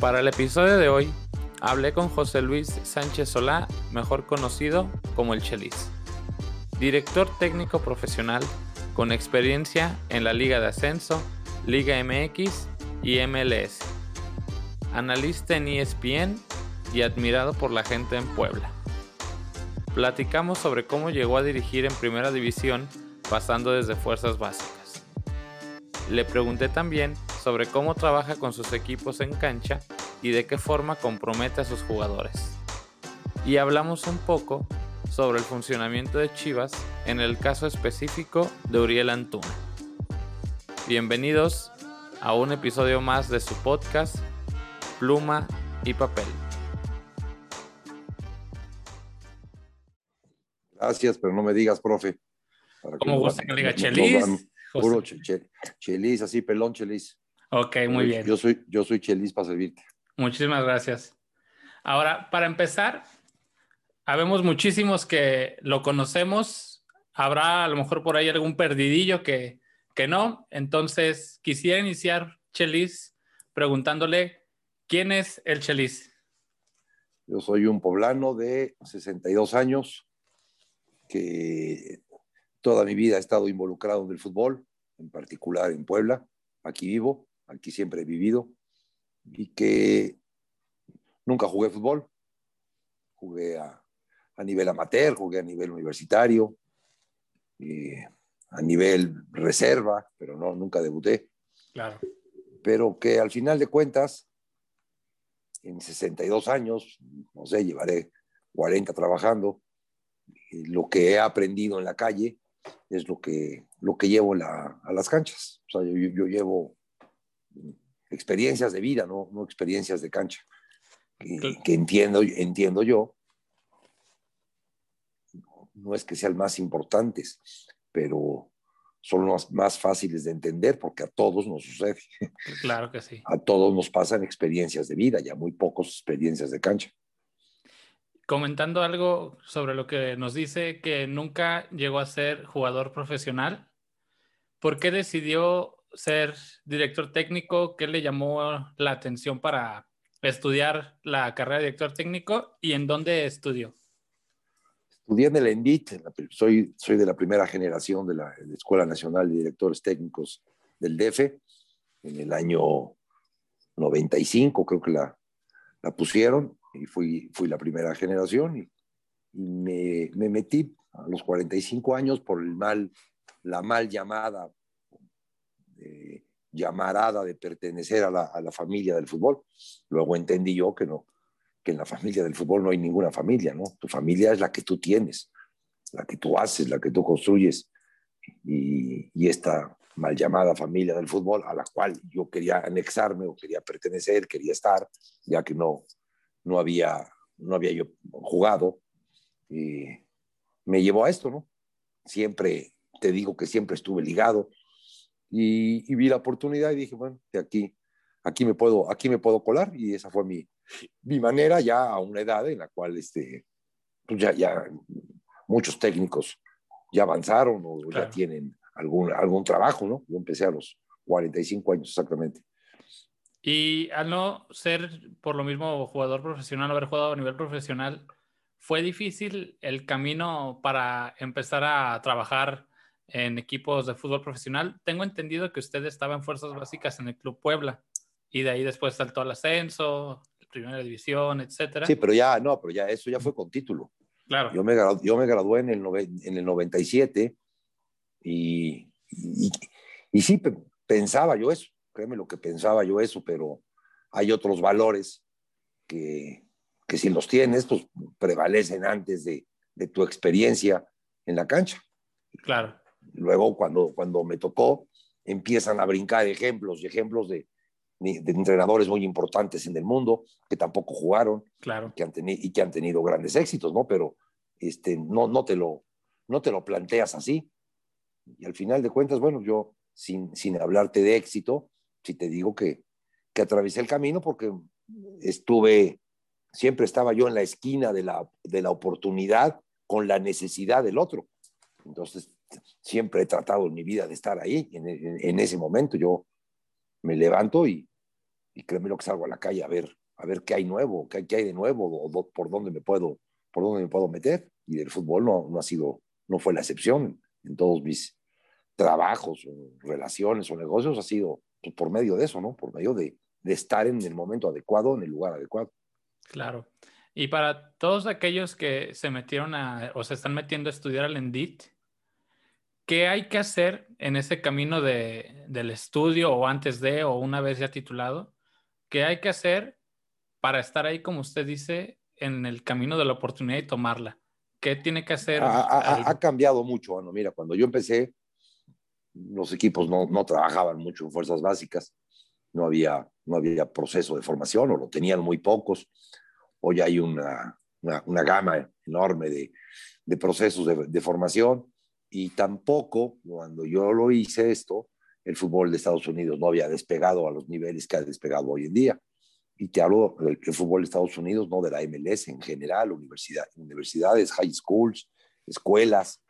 Para el episodio de hoy, hablé con José Luis Sánchez Solá, mejor conocido como el Chelis, director técnico profesional con experiencia en la Liga de Ascenso, Liga MX y MLS, analista en ESPN y admirado por la gente en Puebla. Platicamos sobre cómo llegó a dirigir en Primera División pasando desde fuerzas básicas. Le pregunté también sobre cómo trabaja con sus equipos en cancha y de qué forma compromete a sus jugadores. Y hablamos un poco sobre el funcionamiento de Chivas en el caso específico de Uriel Antuna. Bienvenidos a un episodio más de su podcast Pluma y Papel. Gracias, pero no me digas, profe. ¿Cómo gusta que le diga Chelis? Puro chelis, así, pelón chelis. Ok, muy bien. Yo soy, yo soy chelis para servirte. Muchísimas gracias. Ahora, para empezar, habemos muchísimos que lo conocemos. Habrá a lo mejor por ahí algún perdidillo que, que no. Entonces, quisiera iniciar, Chelis, preguntándole, ¿quién es el Chelis? Yo soy un poblano de 62 años que toda mi vida he estado involucrado en el fútbol, en particular en Puebla. Aquí vivo, aquí siempre he vivido y que nunca jugué fútbol. Jugué a, nivel amateur, jugué a nivel universitario, a nivel reserva, pero no, nunca debuté. Claro. Pero que al final de cuentas, en 62 años, no sé, llevaré 40 trabajando, lo que he aprendido en la calle es lo que, lo que llevo a las canchas. O sea, yo, llevo experiencias de vida, no, no experiencias de cancha, que, entiendo, entiendo yo. No es que sean más importantes, pero son los más fáciles de entender porque a todos nos sucede. Claro que sí. A todos nos pasan experiencias de vida, ya muy pocos experiencias de cancha comentando algo sobre lo que nos dice que nunca llegó a ser jugador profesional. ¿Por qué decidió ser director técnico? ¿Qué le llamó la atención para estudiar la carrera de director técnico y en dónde estudió? Estudié en el ENDIT, soy, soy de la primera generación de la, Escuela Nacional de Directores Técnicos del DF, en el año 95 creo que la, la pusieron y fui, fui la primera generación y, me, me, metí a los 45 años por el mal, la mal llamada llamarada de pertenecer a la, a la, familia del fútbol. Luego entendí yo que no, que en la familia del fútbol no hay ninguna familia, ¿no? Tu familia es la que tú tienes, la que tú haces, la que tú construyes. Y, y esta mal llamada familia del fútbol a la cual yo quería anexarme o quería pertenecer, quería estar, ya que no, no había, no había yo jugado. Y me llevó a esto, ¿no? Siempre, te digo que siempre estuve ligado y, vi la oportunidad y dije, bueno, de aquí, aquí, me puedo, aquí me puedo colar y esa fue mi, mi manera ya a una edad en la cual este, pues ya, ya muchos técnicos ya avanzaron o ya tienen algún, algún trabajo, ¿no? Yo empecé a los 45 años exactamente. Y al no ser por lo mismo jugador profesional, haber jugado a nivel profesional, ¿fue difícil el camino para empezar a trabajar en equipos de fútbol profesional? Tengo entendido que usted estaba en fuerzas básicas en el Club Puebla y de ahí después saltó al ascenso, primera división, etcétera. Sí, pero ya, no, pero ya eso ya fue con título. Claro. Yo me, yo me gradué en el, en el 97 y, y, y sí pensaba yo eso créeme lo que pensaba yo eso, pero hay otros valores que, que si los tienes, pues prevalecen antes de, de, tu experiencia en la cancha. Claro. Luego, cuando, cuando me tocó, empiezan a brincar ejemplos y ejemplos de, de, entrenadores muy importantes en el mundo que tampoco jugaron claro. que han y que han tenido grandes éxitos, ¿no? Pero este, no, no, te lo, no te lo planteas así. Y al final de cuentas, bueno, yo, sin, sin hablarte de éxito, si te digo que, que atravesé el camino porque estuve, siempre estaba yo en la esquina de la, de la oportunidad con la necesidad del otro. Entonces, siempre he tratado en mi vida de estar ahí, en, ese momento. Yo me levanto y, y créeme lo que salgo a la calle a ver, a ver qué hay nuevo, qué, qué hay de nuevo, o, por dónde me puedo, por dónde me puedo meter. Y del fútbol no, no ha sido, no fue la excepción en todos mis trabajos, relaciones o negocios, ha sido pues, por medio de eso, ¿no? Por medio de, estar en el momento adecuado, en el lugar adecuado. Claro. Y para todos aquellos que se metieron o se están metiendo a estudiar al ENDIT, ¿qué hay que hacer en ese camino de, del estudio o antes de o una vez ya titulado? ¿Qué hay que hacer para estar ahí, como usted dice, en el camino de la oportunidad y tomarla? ¿Qué tiene que hacer? Ha, cambiado mucho, bueno, mira, cuando yo empecé, los equipos no, no, trabajaban mucho en fuerzas básicas, no había, no había proceso de formación o lo tenían muy pocos. Hoy hay una, una, una gama enorme de, de procesos de, de formación y tampoco cuando yo lo hice esto, el fútbol de Estados Unidos no había despegado a los niveles que ha despegado hoy en día. Y te hablo del fútbol de Estados Unidos, no de la MLS en general, universidad, universidades, high schools, escuelas,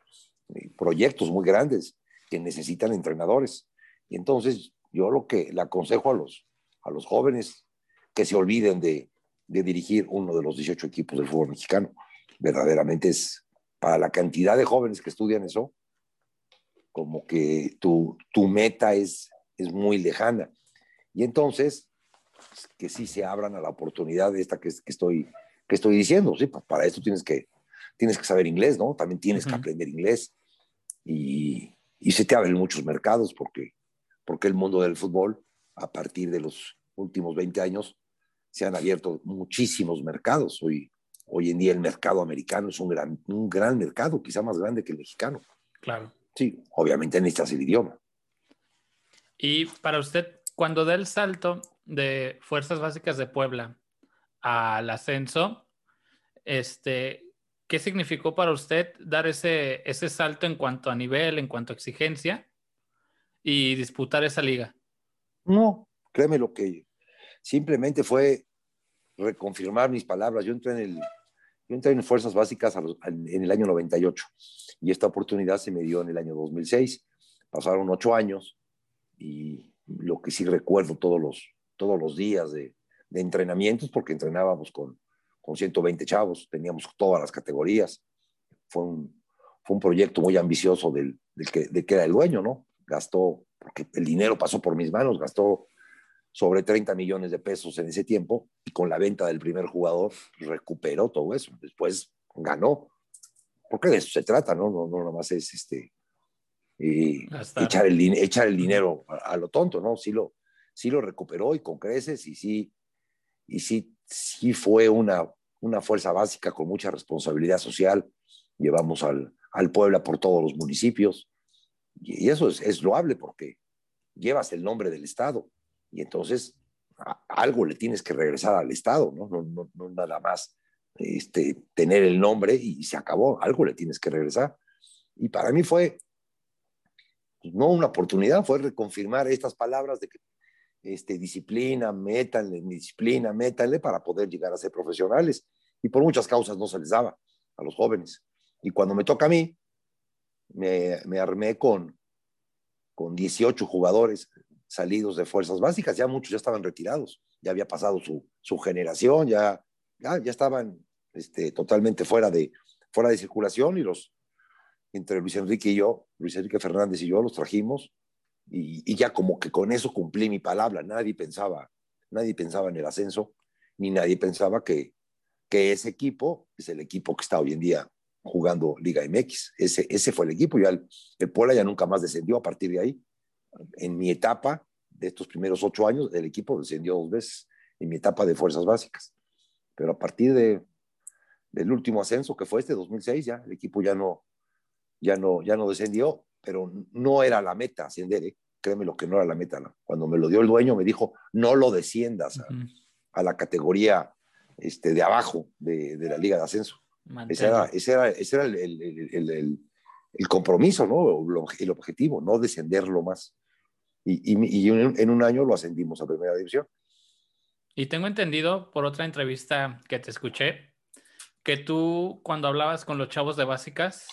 eh, proyectos muy grandes que necesitan entrenadores. Y entonces yo lo que le aconsejo a los, a los jóvenes que se olviden de, de dirigir uno de los 18 equipos del fútbol mexicano. Verdaderamente es para la cantidad de jóvenes que estudian eso, como que tu, tu meta es, es muy lejana. Y entonces, que sí se abran a la oportunidad de esta que, que estoy, que estoy diciendo. ¿sí? Para esto tienes que, tienes que saber inglés, ¿no? También tienes que aprender inglés. Y, y, se te abren muchos mercados porque, porque el mundo del fútbol, a partir de los últimos 20 años, se han abierto muchísimos mercados. Hoy, hoy en día el mercado americano es un gran, un gran mercado, quizá más grande que el mexicano. Claro. Sí, obviamente necesitas el idioma. Y para usted, cuando da el salto de Fuerzas Básicas de Puebla al ascenso, este, ¿qué significó para usted dar ese, ese salto en cuanto a nivel, en cuanto a exigencia y disputar esa liga? No, créeme lo que simplemente fue reconfirmar mis palabras. Yo entré en, el, yo entré en Fuerzas Básicas en el año 98 y esta oportunidad se me dio en el año 2006. Pasaron ocho años y lo que sí recuerdo todos los, todos los días de, de entrenamientos, porque entrenábamos con, con 120 chavos, teníamos todas las categorías. Fue un, fue un proyecto muy ambicioso del, del que, de que era el dueño, ¿no? Gastó, porque el dinero pasó por mis manos, gastó sobre 30 millones de pesos en ese tiempo y con la venta del primer jugador recuperó todo eso. Después ganó. Porque de eso se trata, ¿no? No, no nada más es este, echar, el, echar el dinero a, lo tonto, ¿no? Sí lo, sí lo recuperó y con creces y sí, y sí, sí fue una, una fuerza básica con mucha responsabilidad social. Llevamos al, al Puebla por todos los municipios y eso es, es loable porque llevas el nombre del Estado y entonces algo le tienes que regresar al Estado, ¿no? No, nada más este, tener el nombre y se acabó, algo le tienes que regresar. Y para mí fue pues, no una oportunidad, fue reconfirmar estas palabras de que este, disciplina, métanle, disciplina, métanle para poder llegar a ser profesionales. Y por muchas causas no se les daba a los jóvenes. Y cuando me toca a mí, me, me armé con, con 18 jugadores salidos de fuerzas básicas, ya muchos ya estaban retirados, ya había pasado su, su generación, ya, ya, ya estaban este, totalmente fuera de, fuera de circulación y los, entre Luis Enrique y yo, Luis Enrique Fernández y yo los trajimos y, y, ya como que con eso cumplí mi palabra, nadie pensaba, nadie pensaba en el ascenso, ni nadie pensaba que, que ese equipo es el equipo que está hoy en día jugando Liga MX, ese, ese fue el equipo, ya el, el Puebla ya nunca más descendió a partir de ahí, en mi etapa de estos primeros ocho años, el equipo descendió dos veces en mi etapa de fuerzas básicas. Pero a partir de, del último ascenso, que fue este 2006, ya el equipo ya no, ya no, ya no descendió, pero no era la meta ascender, ¿eh? créeme lo que no era la meta. ¿no? Cuando me lo dio el dueño, me dijo, no lo desciendas a, a la categoría este, de abajo de, de la liga de ascenso. Ese era, ese era, ese era el, el, el, el, compromiso, ¿no? el objetivo, no descenderlo más y, en un año lo ascendimos a primera división. Y tengo entendido por otra entrevista que te escuché que tú cuando hablabas con los chavos de básicas,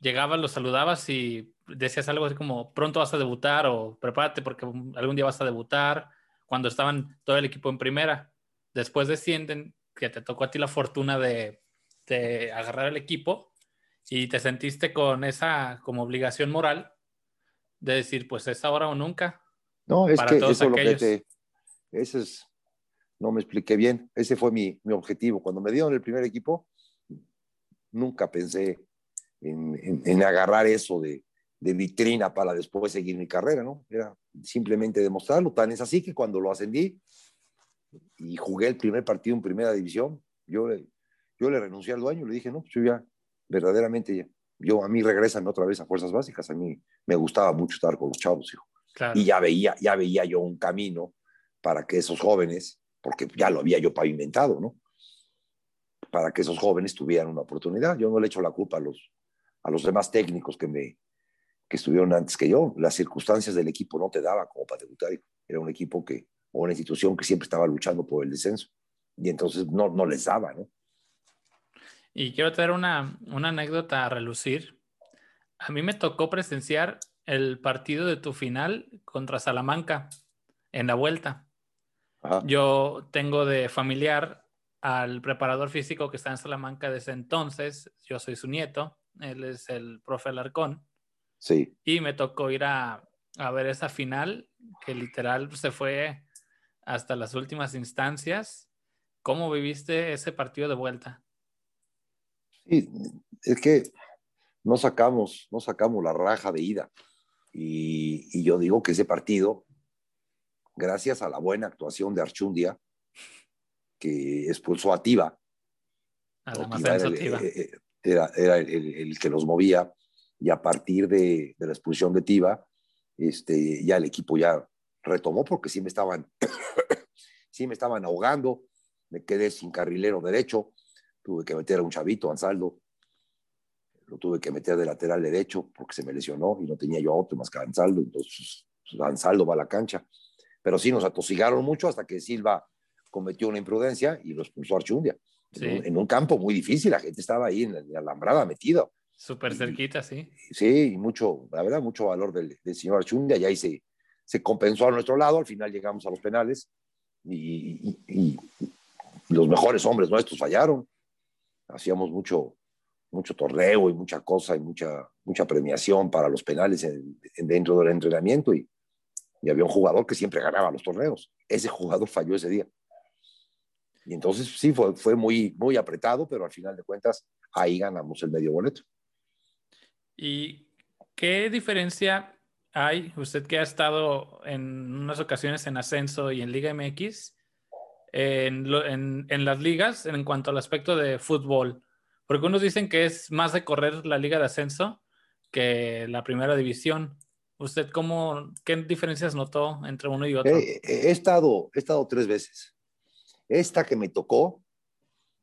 llegabas, los saludabas y decías algo así como pronto vas a debutar o prepárate porque algún día vas a debutar cuando estaban todo el equipo en primera. Después descienden, que te tocó a ti la fortuna de, de agarrar el equipo y te sentiste con esa como obligación moral de decir, pues es ahora o nunca. No, es que eso es lo que te, ese es, no me expliqué bien, ese fue mi, mi objetivo. Cuando me dieron el primer equipo, nunca pensé en, en, agarrar eso de, de, vitrina para después seguir mi carrera, ¿no? Era simplemente demostrarlo. Tan es así que cuando lo ascendí y jugué el primer partido en primera división, yo, yo le renuncié al dueño, le dije, no, pues yo ya verdaderamente, yo a mí regresan otra vez a fuerzas básicas, a mí me gustaba mucho estar con los chavos, hijo. Y ya veía, ya veía yo un camino para que esos jóvenes, porque ya lo había yo pavimentado, ¿no? Para que esos jóvenes tuvieran una oportunidad. Yo no le echo la culpa a los, a los demás técnicos que, me, que estuvieron antes que yo. Las circunstancias del equipo no te daban como para debutar. Era un equipo que, o una institución que siempre estaba luchando por el descenso. Y entonces no, no les daba, ¿no? Y quiero traer una, una anécdota a relucir. A mí me tocó presenciar el partido de tu final contra Salamanca en la vuelta. Yo tengo de familiar al preparador físico que está en Salamanca desde entonces. Yo soy su nieto. Él es el profe Alarcón. Sí. Y me tocó ir a, a ver esa final que literal se fue hasta las últimas instancias. ¿Cómo viviste ese partido de vuelta? Sí, es que no sacamos, no sacamos la raja de ida. Y, yo digo que ese partido, gracias a la buena actuación de Archundia, que expulsó a Tiva, era, el, que los movía, y a partir de, la expulsión de Tiva, este, ya el equipo ya retomó porque sí me estaban, sí me estaban ahogando, me quedé sin carrilero derecho, tuve que meter a un chavito, Ansaldo, lo tuve que meter de lateral derecho porque se me lesionó y no tenía yo otro más que Ansaldo, entonces pues, Ansaldo va a la cancha. Pero sí nos atosigaron mucho hasta que Silva cometió una imprudencia y lo expulsó a Archundia. En, un, campo muy difícil, la gente estaba ahí en la, alambrada metida. Súper cerquita, sí. Sí, y mucho, la verdad, mucho valor del, señor Archundia y ahí se, se compensó a nuestro lado, al final llegamos a los penales y, y los mejores hombres nuestros fallaron hacíamos mucho, mucho torneo y mucha cosa y mucha, mucha premiación para los penales dentro del entrenamiento y, y, había un jugador que siempre ganaba los torneos. Ese jugador falló ese día. Y entonces sí, fue, fue muy, muy apretado, pero al final de cuentas ahí ganamos el medio boleto. ¿Y qué diferencia hay, usted que ha estado en unas ocasiones en ascenso y en Liga MX, en, en, las ligas en cuanto al aspecto de fútbol? Porque unos dicen que es más de correr la liga de ascenso que la primera división. ¿Usted cómo, qué diferencias notó entre uno y otro? he, estado, he estado tres veces. Esta que me tocó,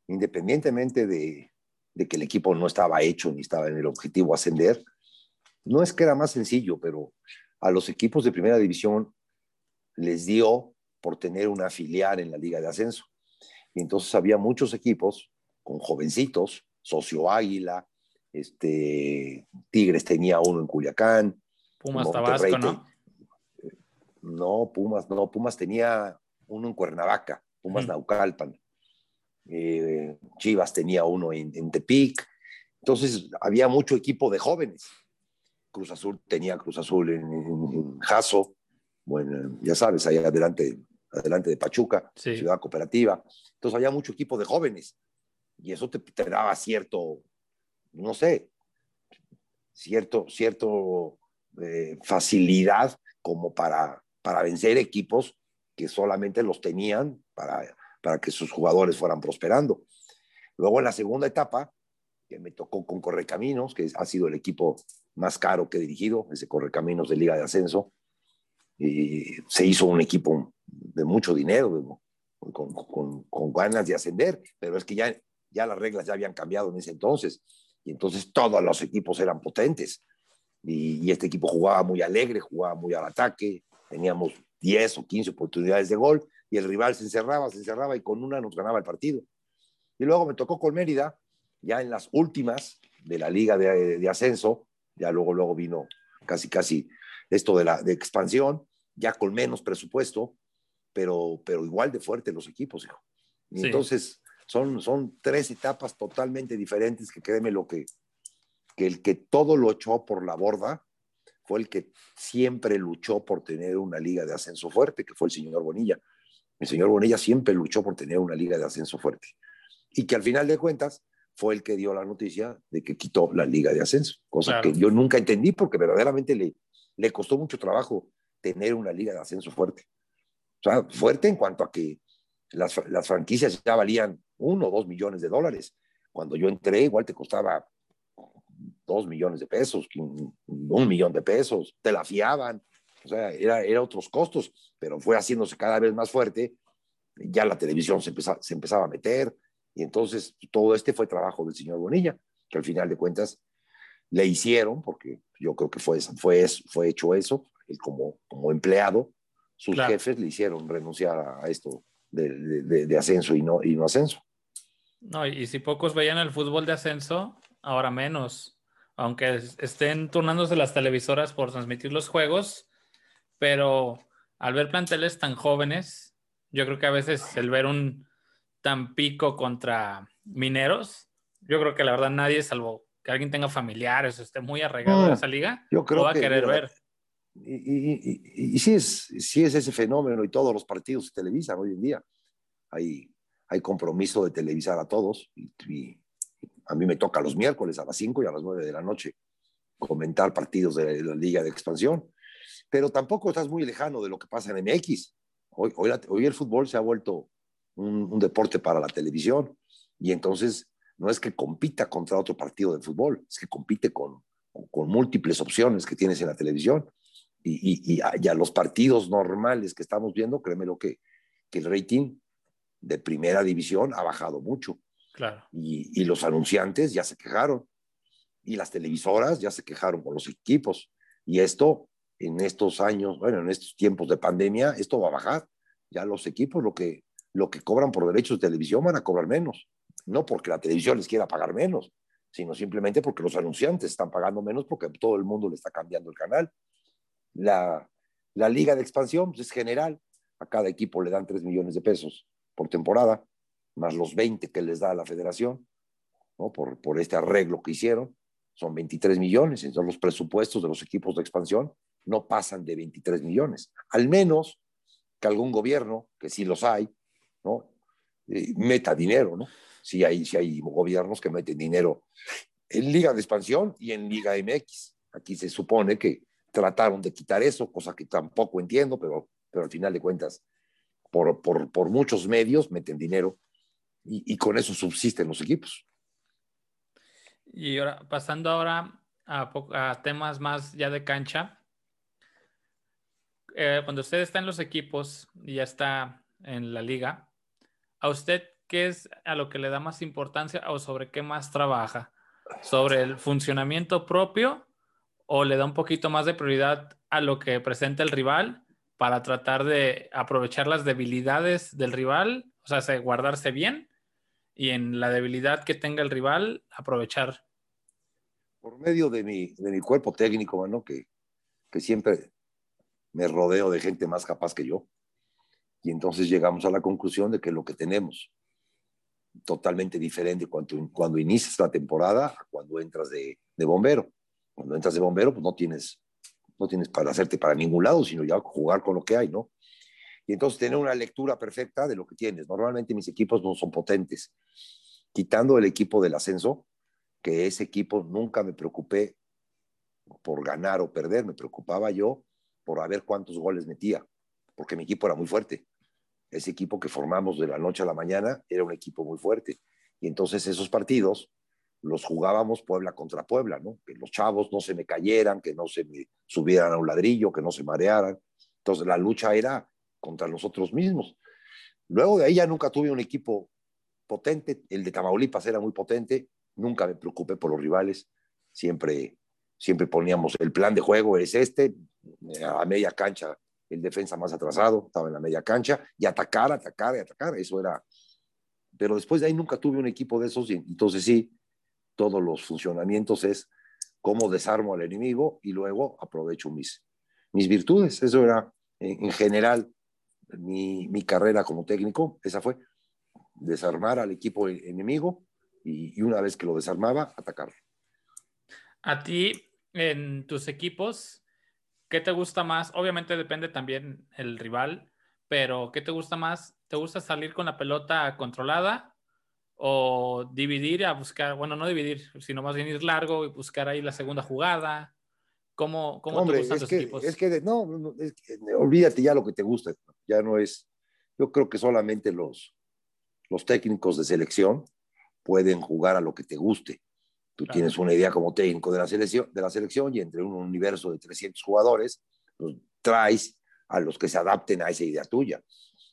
independientemente de, de que el equipo no estaba hecho ni estaba en el objetivo ascender, no es que era más sencillo, pero a los equipos de primera división les dio por tener una filial en la Liga de Ascenso. Y entonces había muchos equipos con jovencitos, Socio Águila, este, Tigres tenía uno en Culiacán. Pumas Tabasco, ¿no? No, Pumas, no, Pumas tenía uno en Cuernavaca, Pumas Naucalpan. Eh, Chivas tenía uno en, Tepic. Entonces había mucho equipo de jóvenes. Cruz Azul tenía Cruz Azul en, en Jaso. Bueno, ya sabes, ahí adelante adelante de Pachuca, ciudad cooperativa. Entonces había mucho equipo de jóvenes y eso te, daba cierto, no sé, cierto, cierto eh, facilidad como para, para vencer equipos que solamente los tenían para, para que sus jugadores fueran prosperando. Luego en la segunda etapa, que me tocó con Correcaminos, que ha sido el equipo más caro que he dirigido, ese Correcaminos de Liga de Ascenso, y se hizo un equipo de mucho dinero, con, con, con, ganas de ascender, pero es que ya, ya las reglas ya habían cambiado en ese entonces, y entonces todos los equipos eran potentes, y, este equipo jugaba muy alegre, jugaba muy al ataque, teníamos 10 o 15 oportunidades de gol, y el rival se encerraba, se encerraba, y con una nos ganaba el partido. Y luego me tocó con Mérida, ya en las últimas de la liga de, de ascenso, ya luego, luego vino casi, casi esto de la de expansión, ya con menos presupuesto, pero, pero igual de fuerte los equipos, hijo. Y entonces son, son tres etapas totalmente diferentes que créeme lo que, que el que todo lo echó por la borda fue el que siempre luchó por tener una liga de ascenso fuerte, que fue el señor Bonilla. El señor Bonilla siempre luchó por tener una liga de ascenso fuerte. Y que al final de cuentas fue el que dio la noticia de que quitó la liga de ascenso, cosa que yo nunca entendí porque verdaderamente le, le costó mucho trabajo tener una liga de ascenso fuerte. O sea, fuerte en cuanto a que las, las franquicias ya valían uno o dos millones de dólares. Cuando yo entré, igual te costaba dos millones de pesos, un, millón de pesos, te la fiaban, o sea, era, era otros costos, pero fue haciéndose cada vez más fuerte, ya la televisión se, empezaba, se empezaba a meter, y entonces todo este fue trabajo del señor Bonilla, que al final de cuentas le hicieron, porque yo creo que fue, fue, fue hecho eso, él como, como empleado, sus jefes le hicieron renunciar a, esto de, de, de, ascenso y no, y no ascenso. No, y si pocos veían el fútbol de ascenso, ahora menos, aunque estén turnándose las televisoras por transmitir los juegos, pero al ver planteles tan jóvenes, yo creo que a veces el ver un Tampico contra Mineros, yo creo que la verdad nadie, salvo que alguien tenga familiares, esté muy arraigado a esa liga, yo creo va a querer ver. Y, y, y, sí, es, sí es ese fenómeno y todos los partidos se televisan hoy en día. Hay, hay compromiso de televisar a todos y, a mí me toca los miércoles a las 5 y a las 9 de la noche comentar partidos de la Liga de Expansión, pero tampoco estás muy lejano de lo que pasa en MX. Hoy, hoy, hoy el fútbol se ha vuelto un, deporte para la televisión y entonces no es que compita contra otro partido de fútbol, es que compite con, con múltiples opciones que tienes en la televisión. Y, y, y, a, los partidos normales que estamos viendo, créeme lo que, que el rating de primera división ha bajado mucho. Claro. Y, y, los anunciantes ya se quejaron. Y las televisoras ya se quejaron con los equipos. Y esto, en estos años, bueno, en estos tiempos de pandemia, esto va a bajar. Ya los equipos lo que, lo que cobran por derechos de televisión van a cobrar menos. No porque la televisión les quiera pagar menos, sino simplemente porque los anunciantes están pagando menos porque todo el mundo le está cambiando el canal. La, la liga de expansión pues, es general. A cada equipo le dan 3 millones de pesos por temporada, más los 20 que les da la federación, ¿no? por, por este arreglo que hicieron. Son 23 millones. Entonces los presupuestos de los equipos de expansión no pasan de 23 millones. Al menos que algún gobierno, que sí los hay, ¿no? Eh, meta dinero, ¿no? Si hay, si hay gobiernos que meten dinero en Liga de Expansión y en Liga MX. Aquí se supone que trataron de quitar eso, cosa que tampoco entiendo, pero, pero al final de cuentas, por, por, por muchos medios meten dinero y, y, con eso subsisten los equipos. Y ahora, pasando ahora a, a temas más ya de cancha, eh, cuando usted está en los equipos y ya está en la liga, ¿a usted qué es a lo que le da más importancia o sobre qué más trabaja? ¿Sobre el funcionamiento propio o le da un poquito más de prioridad a lo que presenta el rival para tratar de aprovechar las debilidades del rival, o sea, guardarse bien y en la debilidad que tenga el rival, aprovechar? Por medio de mi, de mi cuerpo técnico, mano, que, que siempre me rodeo de gente más capaz que yo. Y entonces llegamos a la conclusión de que lo que tenemos, totalmente diferente cuando, cuando inicias la temporada cuando entras de, bombero. Cuando entras de bombero, pues no tienes, no tienes para hacerte para ningún lado, sino ya jugar con lo que hay, ¿no? Y entonces tener una lectura perfecta de lo que tienes. Normalmente mis equipos no son potentes. Quitando el equipo del ascenso, que ese equipo nunca me preocupé por ganar o perder, me preocupaba yo por a ver cuántos goles metía, porque mi equipo era muy fuerte ese equipo que formamos de la noche a la mañana era un equipo muy fuerte. Y entonces esos partidos los jugábamos Puebla contra Puebla, ¿no? Que los chavos no se me cayeran, que no se me subieran a un ladrillo, que no se marearan. Entonces la lucha era contra nosotros mismos. Luego de ahí ya nunca tuve un equipo potente. El de Tamaulipas era muy potente. Nunca me preocupé por los rivales. Siempre, siempre poníamos el plan de juego es este, a media cancha el defensa más atrasado, estaba en la media cancha, y atacar, atacar y atacar, eso era. Pero después de ahí nunca tuve un equipo de esos, y entonces sí, todos los funcionamientos es cómo desarmo al enemigo y luego aprovecho mis, mis virtudes. Eso era, en, general, mi, mi carrera como técnico, esa fue, desarmar al equipo e-, enemigo y, y una vez que lo desarmaba, atacarlo. A ti, en tus equipos, ¿qué te gusta más? Obviamente depende también el rival, pero ¿qué te gusta más? ¿Te gusta salir con la pelota controlada o dividir a buscar, bueno, no dividir, sino más bien ir largo y buscar ahí la segunda jugada? ¿Cómo, cómo Hombre, te gustan que, equipos? Es que no, es que, olvídate ya lo que te gusta, ya no es, yo creo que solamente los, los técnicos de selección pueden jugar a lo que te guste. Tú Claro. tienes una idea como técnico de la, selección, de la selección y entre un universo de 300 jugadores, pues, traes a los que se adapten a esa idea tuya.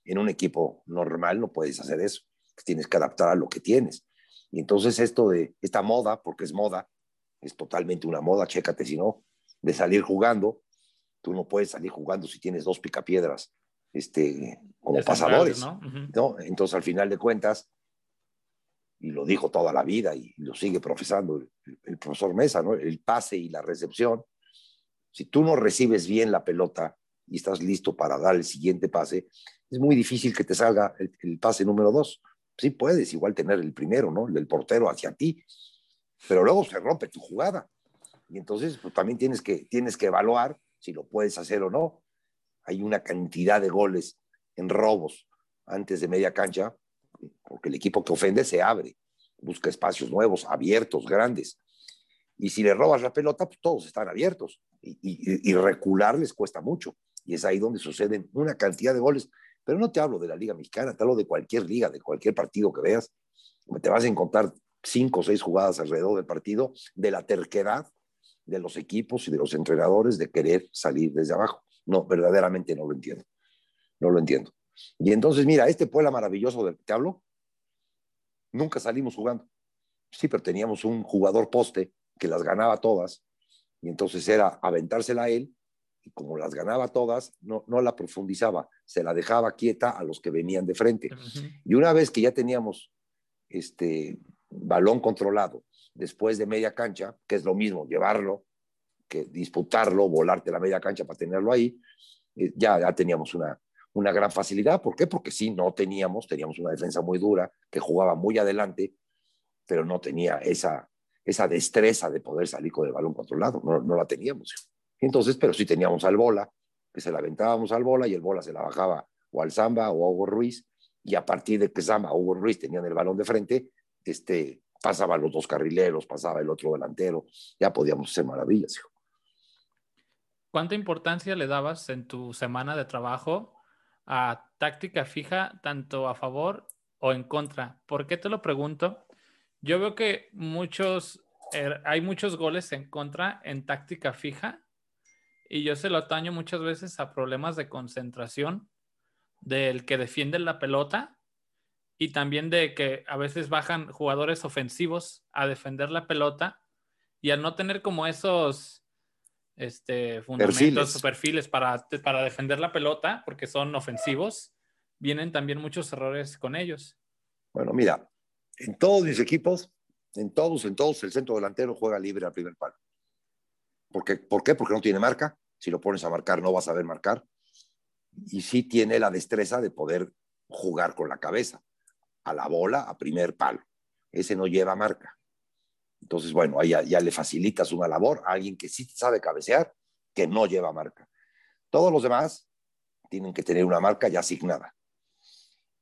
En un equipo normal no puedes hacer eso. Tienes que adaptar a lo que tienes. Y entonces esto de esta moda, porque es moda, es totalmente una moda, chécate si no, de salir jugando, tú no puedes salir jugando si tienes dos picapiedras este, como De pasadores. ¿no? Ujú. ¿no? Entonces, al final de cuentas, y lo dijo toda la vida y lo sigue profesando el, el profesor Mesa, ¿no? El pase y la recepción. Si tú no recibes bien la pelota y estás listo para dar el siguiente pase, es muy difícil que te salga el, el pase número dos. Sí puedes igual tener el primero, ¿no? El portero hacia ti, pero luego se rompe tu jugada. Y entonces pues, también tienes que, tienes que evaluar si lo puedes hacer o no. Hay una cantidad de goles en robos antes de media cancha, porque el equipo que ofende se abre, busca espacios nuevos, abiertos, grandes. Y si le robas la pelota, pues todos están abiertos. Y, y, y recular les cuesta mucho. Y es ahí donde suceden una cantidad de goles. Pero no te hablo de la Liga Mexicana, te hablo de cualquier liga, de cualquier partido que veas. Te vas a encontrar cinco o seis jugadas alrededor del partido de la terquedad de los equipos y de los entrenadores de querer salir desde abajo. No, verdaderamente no lo entiendo. No lo entiendo. Y entonces, mira, este Puebla maravilloso del que te hablo, nunca salimos jugando. Sí, pero teníamos un jugador poste que las ganaba todas, y entonces era aventársela a él, y como las ganaba todas, no, no la profundizaba, se la dejaba quieta a los que venían de frente. Y una vez que ya teníamos este balón controlado después de media cancha, que es lo mismo, llevarlo, que disputarlo, volarte la media cancha para tenerlo ahí, eh, ya, ya teníamos una, una gran facilidad. ¿Por qué? Porque sí, no teníamos, teníamos una defensa muy dura, que jugaba muy adelante, pero no tenía esa, esa destreza de poder salir con el balón controlado, no, no la teníamos. Entonces, pero sí teníamos al bola, que se la aventábamos al bola y el bola se la bajaba o al Zamba o a Hugo Ruiz, y a partir de que Zamba o Hugo Ruiz tenían el balón de frente, este, pasaban los dos carrileros, pasaba el otro delantero, ya podíamos hacer maravillas. hijo. ¿Cuánta importancia le dabas en tu semana de trabajo a táctica fija, tanto a favor o en contra? ¿Por qué te lo pregunto? Yo veo que muchos, eh, hay muchos goles en contra en táctica fija y yo se lo ataño muchas veces a problemas de concentración del que defiende la pelota y también de que a veces bajan jugadores ofensivos a defender la pelota y al no tener como esos este, fundamentos Perfiles. perfiles para, para defender la pelota, porque son ofensivos, vienen también muchos errores con ellos. Bueno, mira, en todos mis equipos, en todos, en todos, el centro delantero juega libre al primer palo. ¿Por qué? ¿Por qué? Porque no tiene marca. Si lo pones a marcar, no vas a ver marcar. Y sí tiene la destreza de poder jugar con la cabeza a la bola a primer palo. Ese no lleva marca. Entonces, bueno, ahí ya, le facilitas una labor a alguien que sí sabe cabecear, que no lleva marca. Todos los demás tienen que tener una marca ya asignada.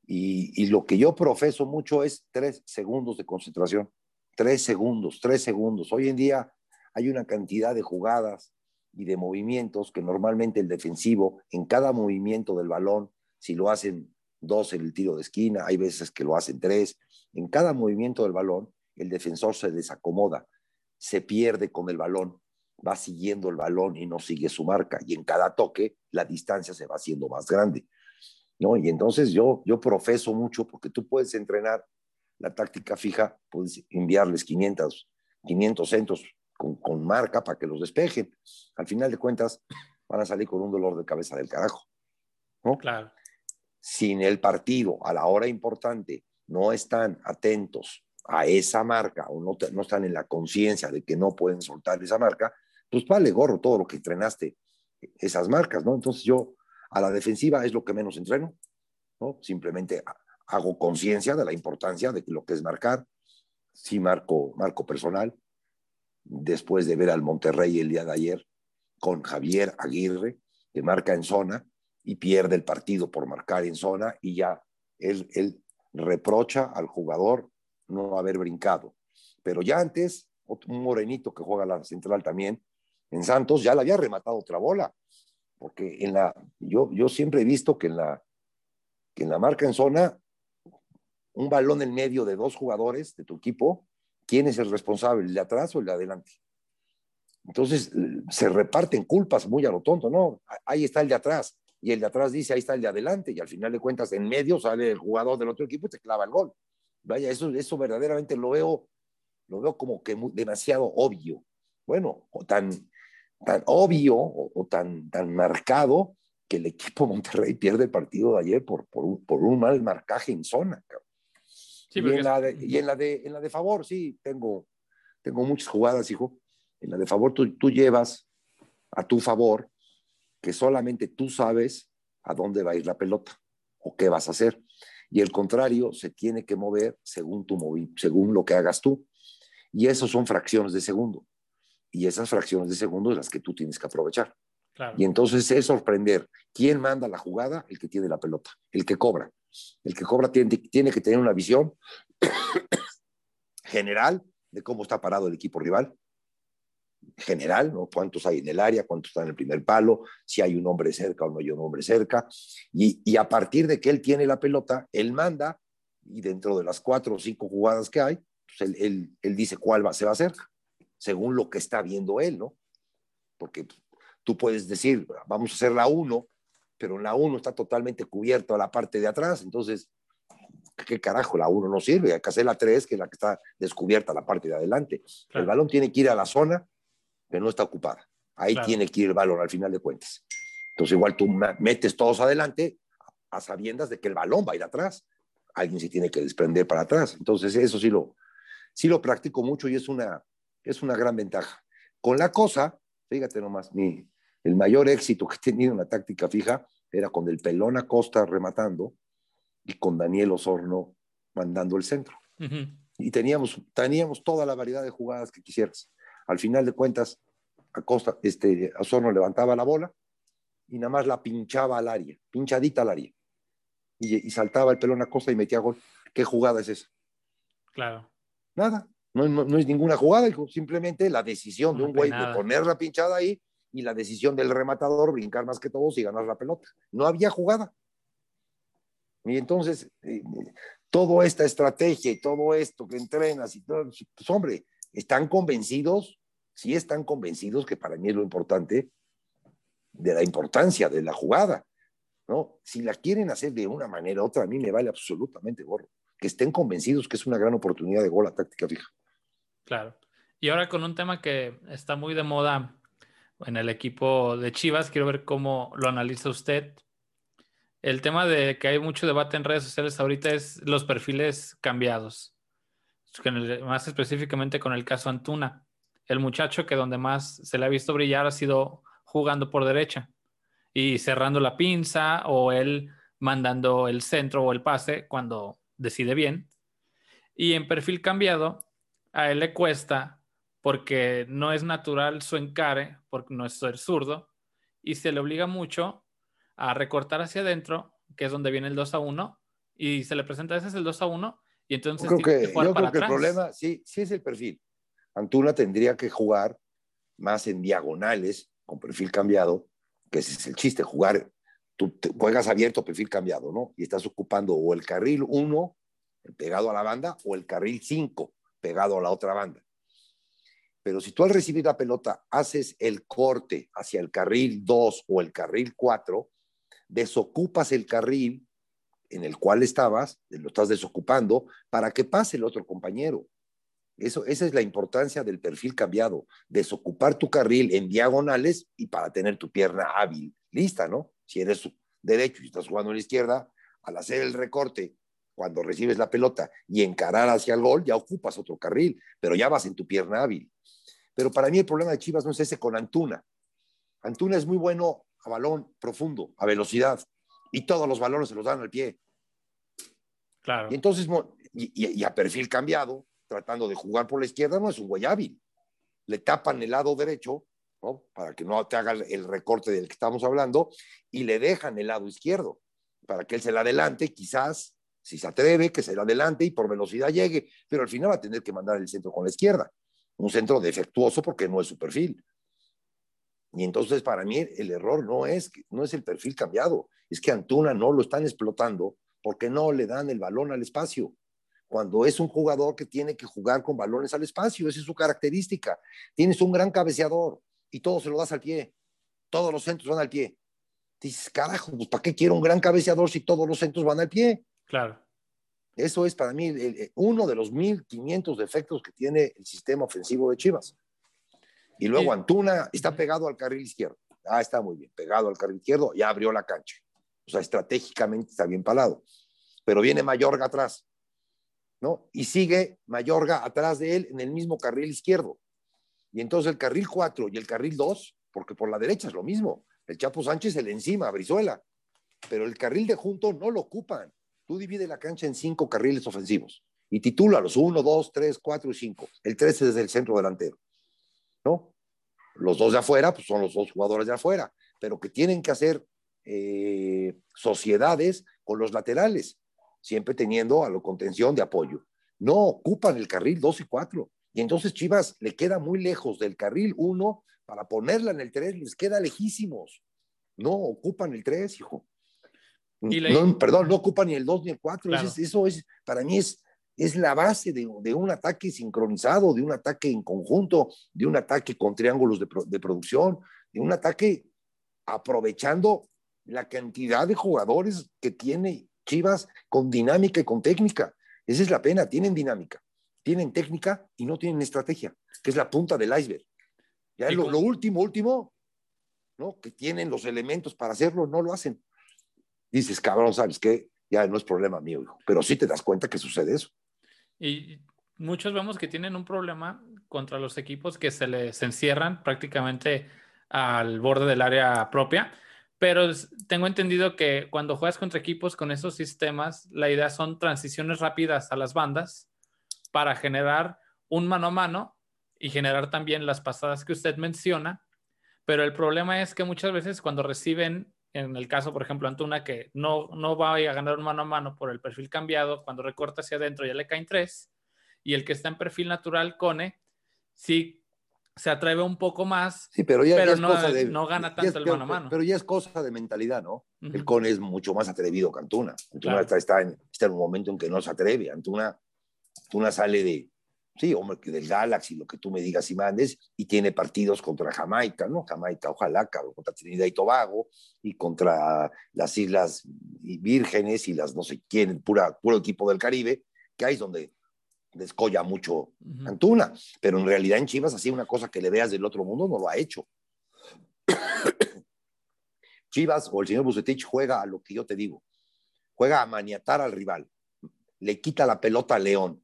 Y, lo que yo profeso mucho es tres segundos de concentración. Tres segundos, tres segundos. Hoy en día hay una cantidad de jugadas y de movimientos que normalmente el defensivo, en cada movimiento del balón, si lo hacen dos en el tiro de esquina, hay veces que lo hacen tres, en cada movimiento del balón, el defensor se desacomoda, se pierde con el balón, va siguiendo el balón y no sigue su marca. Y en cada toque la distancia se va haciendo más grande. ¿no? Y entonces yo, yo profeso mucho porque tú puedes entrenar la táctica fija, puedes enviarles 500, 500 centros con, con marca para que los despejen. Al final de cuentas van a salir con un dolor de cabeza del carajo. ¿no? Claro. Si en el partido, a la hora importante, no están atentos a esa marca o no, están en la conciencia de que no pueden soltar esa marca, pues vale gorro todo lo que entrenaste esas marcas, ¿no? Entonces yo A la defensiva es lo que menos entreno, ¿no? Simplemente hago conciencia de la importancia de lo que es marcar. Sí marco, marco personal. Después de ver al Monterrey el día de ayer con Javier Aguirre, que marca en zona y pierde el partido por marcar en zona y ya él, él reprocha al jugador no haber brincado. Pero ya antes, un morenito que juega la central también, en Santos, ya le había rematado otra bola. Porque en la, yo, yo siempre he visto que en la, que en la marca en zona, un balón en medio de dos jugadores de tu equipo, ¿quién es el responsable? ¿El de atrás o el de adelante? Entonces se reparten culpas muy a lo tonto, ¿no? Ahí está el de atrás y el de atrás dice, ahí está el de adelante y al final de cuentas en medio sale el jugador del otro equipo y te clava el gol. Vaya, eso, eso verdaderamente lo veo, lo veo como que demasiado obvio. Bueno, o tan, tan obvio o, tan, tan marcado que el equipo Monterrey pierde el partido de ayer por, por, un, por un mal marcaje en zona. Y, en la de, y en la de, en la de favor, sí, tengo, tengo muchas jugadas, hijo. En la de favor tú, tú llevas a tu favor que solamente tú sabes a dónde va a ir la pelota o qué vas a hacer. Y el contrario se tiene que mover según, tu según lo que hagas tú. Y eso son fracciones de segundo. Y esas fracciones de segundo es las que tú tienes que aprovechar. Y entonces es sorprender quién manda la jugada, el que tiene la pelota, el que cobra. El que cobra tiene, que tener una visión general de cómo está parado el equipo rival, general, ¿no? cuántos hay en el área, cuántos están en el primer palo, si hay un hombre cerca o no hay un hombre cerca. Y, a partir de que él tiene la pelota, él manda y dentro de las cuatro o cinco jugadas que hay, pues él, dice cuál va, se va a hacer, según lo que está viendo él, ¿no? Porque tú puedes decir, vamos a hacer la uno, pero en la uno está totalmente cubierto a la parte de atrás, entonces, ¿qué carajo? La uno no sirve, hay que hacer la tres, que es la que está descubierta la parte de adelante. El balón tiene que ir a la zona que no está ocupada. Ahí tiene que ir el balón al final de cuentas. Entonces igual tú metes todos adelante a sabiendas de que el balón va a ir atrás. Alguien se tiene que desprender para atrás. Entonces eso sí lo, sí lo practico mucho y es una, es una gran ventaja. Con la cosa, fíjate nomás, mi, el mayor éxito que he tenido en la táctica fija era con el pelón Acosta rematando y con Daniel Osorno mandando el centro. Y teníamos, teníamos toda la variedad de jugadas que quisieras. Al final de cuentas, Acosta, este, Osorno levantaba la bola y nada más la pinchaba al área, pinchadita al área. Y, saltaba el pelón Acosta y metía gol. ¿Qué jugada es esa? Claro. Nada, no, no, es ninguna jugada, simplemente la decisión de un güey de poner la pinchada ahí y la decisión del rematador brincar más que todos y ganar la pelota. No había jugada. Y entonces, eh, toda esta estrategia y todo esto que entrenas y todo, pues hombre, están convencidos si están convencidos, que para mí es lo importante, de la importancia de la jugada. ¿no? Si la quieren hacer de una manera u otra, a mí me vale absolutamente gorro. Que estén convencidos que es una gran oportunidad de gol a táctica fija. Claro. Y ahora con un tema que está muy de moda en el equipo de Chivas, quiero ver cómo lo analiza usted. El tema de que hay mucho debate en redes sociales ahorita es los perfiles cambiados, más específicamente con el caso Antuna el muchacho que donde más se le ha visto brillar ha sido jugando por derecha y cerrando la pinza o él mandando el centro o el pase cuando decide bien. Y en perfil cambiado, a él le cuesta porque no es natural su encare, porque no es ser zurdo, y se le obliga mucho a recortar hacia adentro, que es donde viene el 2 a 1, y se le presenta ese es el 2 a 1, y entonces... Yo creo que, yo creo que el problema sí, sí es el perfil. Antuna tendría que jugar más en diagonales, con perfil cambiado, que ese es el chiste, jugar, tú juegas abierto, perfil cambiado, ¿no? Y estás ocupando o el carril 1, pegado a la banda, o el carril 5, pegado a la otra banda. Pero si tú al recibir la pelota haces el corte hacia el carril 2 o el carril 4, desocupas el carril en el cual estabas, lo estás desocupando, para que pase el otro compañero. Eso, esa es la importancia del perfil cambiado, desocupar tu carril en diagonales y para tener tu pierna hábil, lista, ¿no? Si eres derecho y estás jugando en la izquierda, al hacer el recorte, cuando recibes la pelota y encarar hacia el gol, ya ocupas otro carril, pero ya vas en tu pierna hábil. Pero para mí el problema de Chivas no es ese con Antuna. Antuna es muy bueno a balón profundo, a velocidad, y todos los balones se los dan al pie. Claro. Y entonces, y, a perfil cambiado, tratando de jugar por la izquierda, no es un güey hábil. Le tapan el lado derecho, ¿no? Para que no te haga el recorte del que estamos hablando, y le dejan el lado izquierdo, para que él se la adelante, quizás, si se atreve, que se la adelante y por velocidad llegue, pero al final va a tener que mandar el centro con la izquierda. Un centro defectuoso porque no es su perfil. Y entonces para mí el error no es, no es el perfil cambiado, es que Antuna no lo están explotando porque no le dan el balón al espacio. Cuando es un jugador que tiene que jugar con balones al espacio, esa es su característica. Tienes un gran cabeceador y todo se lo das al pie. Todos los centros van al pie. Dices, carajo, pues ¿para qué quiero un gran cabeceador si todos los centros van al pie? Claro. Eso es para mí uno de los 1500 defectos que tiene el sistema ofensivo de Chivas. Y luego Antuna está pegado al carril izquierdo. Ah, está muy bien, pegado al carril izquierdo, ya abrió la cancha. O sea, estratégicamente está bien palado. Pero viene Mayorga atrás, ¿no? Y sigue Mayorga atrás de él en el mismo carril izquierdo. Y entonces el carril 4 y el carril 2, porque por la derecha es lo mismo. El Chapo Sánchez el encima, Brizuela. Pero el carril de junto no lo ocupan. Tú divide la cancha en cinco carriles ofensivos y titula los 1, 2, 3, 4 y 5. El 13 es el centro delantero. ¿no? Los dos de afuera, pues son los dos jugadores de afuera, pero que tienen que hacer eh, sociedades con los laterales, siempre teniendo a la contención de apoyo. No ocupan el carril 2 y 4. Y entonces Chivas le queda muy lejos del carril 1 para ponerla en el 3, les queda lejísimos. No ocupan el 3, hijo. Perdón, no ocupan ni el 2 ni el 4. eso es, para mí es, es la base de, un ataque sincronizado, de un ataque en conjunto, de un ataque con triángulos de, producción, de un ataque aprovechando la cantidad de jugadores que tiene Chivas con dinámica y con técnica. Esa es la pena, tienen dinámica, tienen técnica y no tienen estrategia, que es la punta del iceberg. Ya lo, lo, último, último, ¿no? Que tienen los elementos para hacerlo, no lo hacen. Dices, cabrón, ¿sabes qué? Ya no es problema mío. Pero sí te das cuenta que sucede eso. Y muchos vemos que tienen un problema contra los equipos que se les encierran prácticamente al borde del área propia. Pero tengo entendido que cuando juegas contra equipos con esos sistemas, la idea son transiciones rápidas a las bandas para generar un mano a mano y generar también las pasadas que usted menciona. Pero el problema es que muchas veces cuando reciben en el caso, por ejemplo, Antuna, que no, no va a ganar un mano a mano por el perfil cambiado, cuando recorta hacia adentro ya le caen tres, y el que está en perfil natural, Cone, sí se atreve un poco más, sí, pero, ya, no, no, gana tanto el mano a mano. Pero ya es cosa de mentalidad, ¿no? El Cone es mucho más atrevido que Antuna. Antuna está, está, en, está en un momento en que no se atreve. Antuna, Antuna sale de, sí, hombre, del Galaxy, lo que tú me digas y mandes, y tiene partidos contra Jamaica, ¿no? Jamaica, ojalá, cabrón, contra Trinidad y Tobago, y contra las Islas Vírgenes y las no sé quién, pura, puro equipo del Caribe, que ahí es donde descolla mucho Antuna, pero en realidad en Chivas así una cosa que le veas del otro mundo no lo ha hecho. Chivas o el señor Bucetich juega a lo que yo te digo, juega a maniatar al rival, le quita la pelota a León,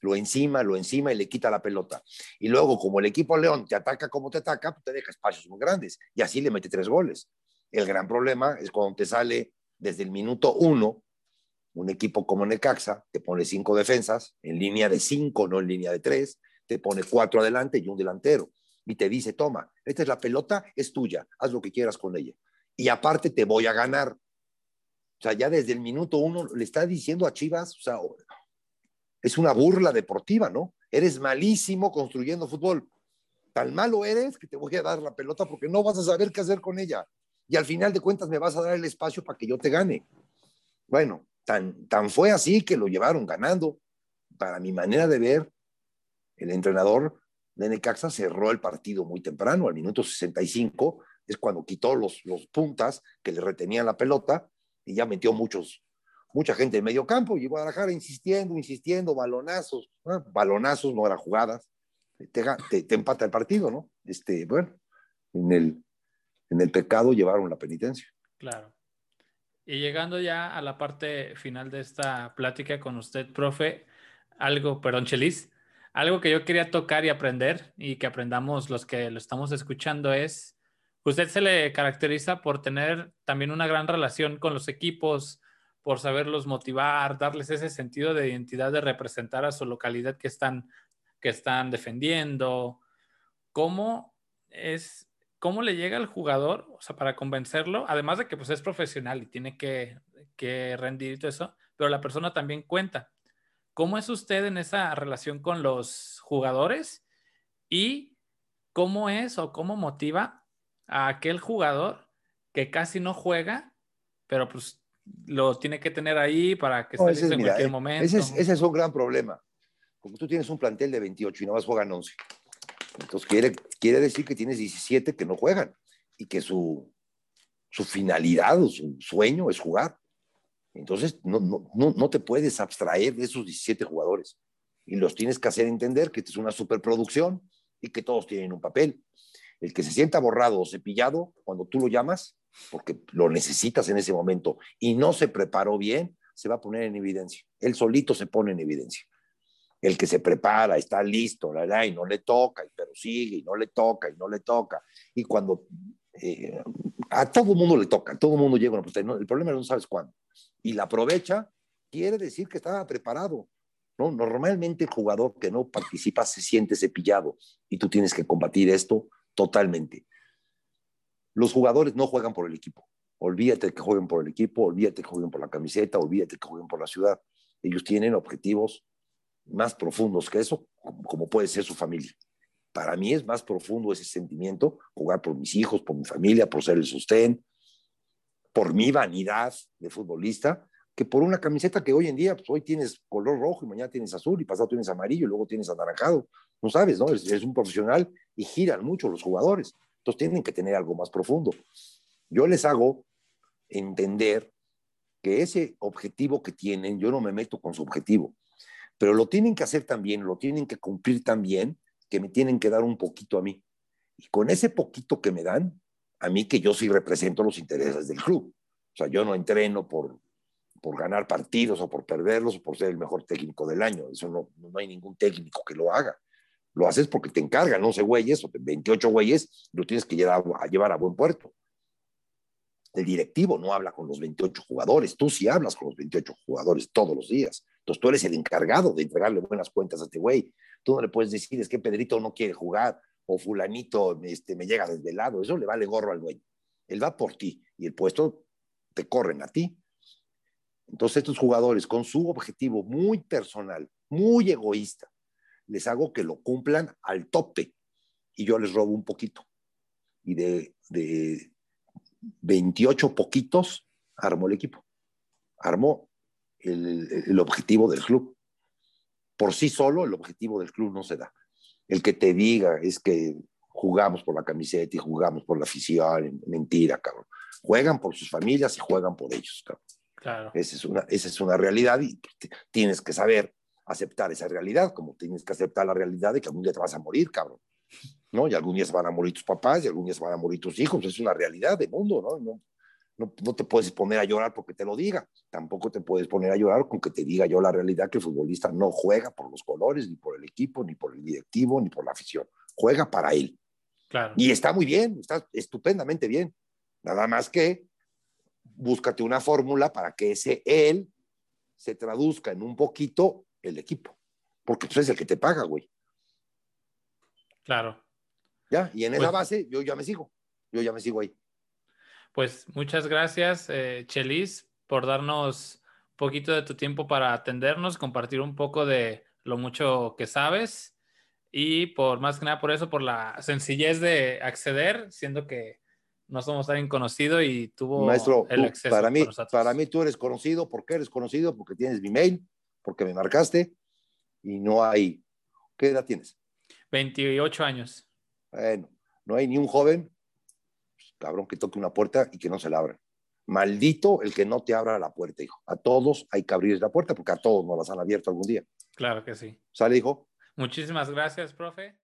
lo encima, lo encima y le quita la pelota. Y luego, como el equipo León te ataca como te ataca, pues te deja espacios muy grandes y así le mete tres goles. El gran problema es cuando te sale desde el minuto uno un equipo como Necaxa, te pone cinco defensas en línea de cinco, no en línea de tres, te pone cuatro adelante y un delantero y te dice, toma, esta es la pelota, es tuya, haz lo que quieras con ella. Y aparte te voy a ganar. O sea, ya desde el minuto uno le está diciendo a Chivas, o sea, es una burla deportiva, ¿no? Eres malísimo construyendo fútbol. Tan malo eres que te voy a dar la pelota porque no vas a saber qué hacer con ella. Y al final de cuentas me vas a dar el espacio para que yo te gane. Bueno, tan, tan fue así que lo llevaron ganando. Para mi manera de ver, el entrenador de Necaxa cerró el partido muy temprano, al minuto 65, es cuando quitó los, los puntas que le retenían la pelota y ya metió muchos, mucha gente en medio campo y Guadalajara insistiendo, insistiendo, balonazos, balonazos, no eran jugadas, te, te, empata el partido, ¿no? Este, bueno, en el, en el pecado llevaron la penitencia. Claro. Y llegando ya a la parte final de esta plática con usted, profe, algo, perdón, Chelis, algo que yo quería tocar y aprender y que aprendamos los que lo estamos escuchando es Usted se le caracteriza por tener también una gran relación con los equipos, por saberlos motivar, darles ese sentido de identidad de representar a su localidad que están, que están defendiendo. ¿Cómo es, cómo le llega al jugador, o sea, para convencerlo, además de que pues es profesional y tiene que, que rendir y todo eso, pero la persona también cuenta. ¿Cómo es usted en esa relación con los jugadores y cómo es o cómo motiva a aquel jugador que casi no juega, pero pues lo tiene que tener ahí para que esté listo en cualquier eh, momento? Ese es, ese es, un gran problema. Porque tú tienes un plantel de 28 y nada más juegan 11. Entonces quiere, quiere decir que tienes 17 que no juegan y que su, su finalidad o su sueño es jugar. Entonces, no, no, no, te puedes abstraer de esos 17 jugadores y los tienes que hacer entender que es una superproducción y que todos tienen un papel. El que se sienta borrado o cepillado cuando tú lo llamas, porque lo necesitas en ese momento y no se preparó bien, se va a poner en evidencia. Él solito se pone en evidencia. El que se prepara, está listo, la, la, y no le toca, pero sigue, y no le toca, y no le toca. Y cuando eh, a todo mundo le toca, a todo mundo llega el problema es no sabes cuándo. Y la aprovecha, quiere decir que estaba preparado. ¿no? Normalmente el jugador que no participa se siente cepillado y tú tienes que combatir esto totalmente. Los jugadores no juegan por el equipo. Olvídate que jueguen por el equipo, olvídate que jueguen por la camiseta, olvídate que jueguen por la ciudad. Ellos tienen objetivos más profundos que eso, como puede ser su familia. Para mí es más profundo ese sentimiento, jugar por mis hijos, por mi familia, por ser el sostén, por mi vanidad de futbolista, que por una camiseta que hoy en día, pues hoy tienes color rojo y mañana tienes azul y pasado tienes amarillo y luego tienes anaranjado. No sabes, ¿no? Es, es un profesional y giran mucho los jugadores. Entonces tienen que tener algo más profundo. Yo les hago entender que ese objetivo que tienen, yo no me meto con su objetivo, pero lo tienen que hacer también, lo tienen que cumplir también que me tienen que dar un poquito a mí. Y con ese poquito que me dan, a mí que yo sí represento los intereses del club. O sea, yo no entreno por, por ganar partidos o por perderlos o por ser el mejor técnico del año. Eso no, no hay ningún técnico que lo haga. Lo haces porque te encargan 11 güeyes o 28 güeyes, lo tienes que llevar a, llevar a buen puerto. El directivo no habla con los 28 jugadores, tú sí hablas con los 28 jugadores todos los días. Entonces tú eres el encargado de entregarle buenas cuentas a este güey. Tú no le puedes decir, es que Pedrito no quiere jugar o fulanito este, me llega desde el lado. Eso le vale gorro al dueño. Él va por ti y el puesto te corren a ti. Entonces estos jugadores con su objetivo muy personal, muy egoísta, les hago que lo cumplan al tope y yo les robo un poquito. Y de, de 28 poquitos armó el equipo. Armó el, el objetivo del club por sí solo el objetivo del club no se da. El que te diga es que jugamos por la camiseta y jugamos por la afición, mentira, cabrón. Juegan por sus familias y juegan por ellos, cabrón. Claro. Esa es una, esa es una realidad y tienes que saber aceptar esa realidad, como tienes que aceptar la realidad de que algún día te vas a morir, cabrón. ¿No? Y algún día se van a morir tus papás y algún día se van a morir tus hijos. Es una realidad del mundo, ¿no? no no, no, te puedes poner a llorar porque te lo diga, tampoco te puedes poner a llorar con que te diga yo la realidad que el futbolista no juega por los colores, ni por el equipo, ni por el directivo, ni por la afición, juega para él. Claro. Y está muy bien, está estupendamente bien. Nada más que búscate una fórmula para que ese él se traduzca en un poquito el equipo, porque tú pues, es el que te paga, güey. Claro. Ya, y en esa pues base yo ya me sigo, yo ya me sigo ahí. Pues muchas gracias, eh, Chelis, por darnos un poquito de tu tiempo para atendernos, compartir un poco de lo mucho que sabes y por más que nada por eso, por la sencillez de acceder, siendo que no somos alguien conocido y tuvo Maestro, el acceso. Para mí, para mí tú eres conocido, ¿por qué eres conocido? Porque tienes mi mail, porque me marcaste y no hay... ¿Qué edad tienes? 28 años. Bueno, no hay ni un joven cabrón, que toque una puerta y que no se la abra. Maldito el que no te abra la puerta, hijo. A todos hay que abrir la puerta porque a todos nos las han abierto algún día. Claro que sí. ¿Sale, hijo? Muchísimas gracias, profe.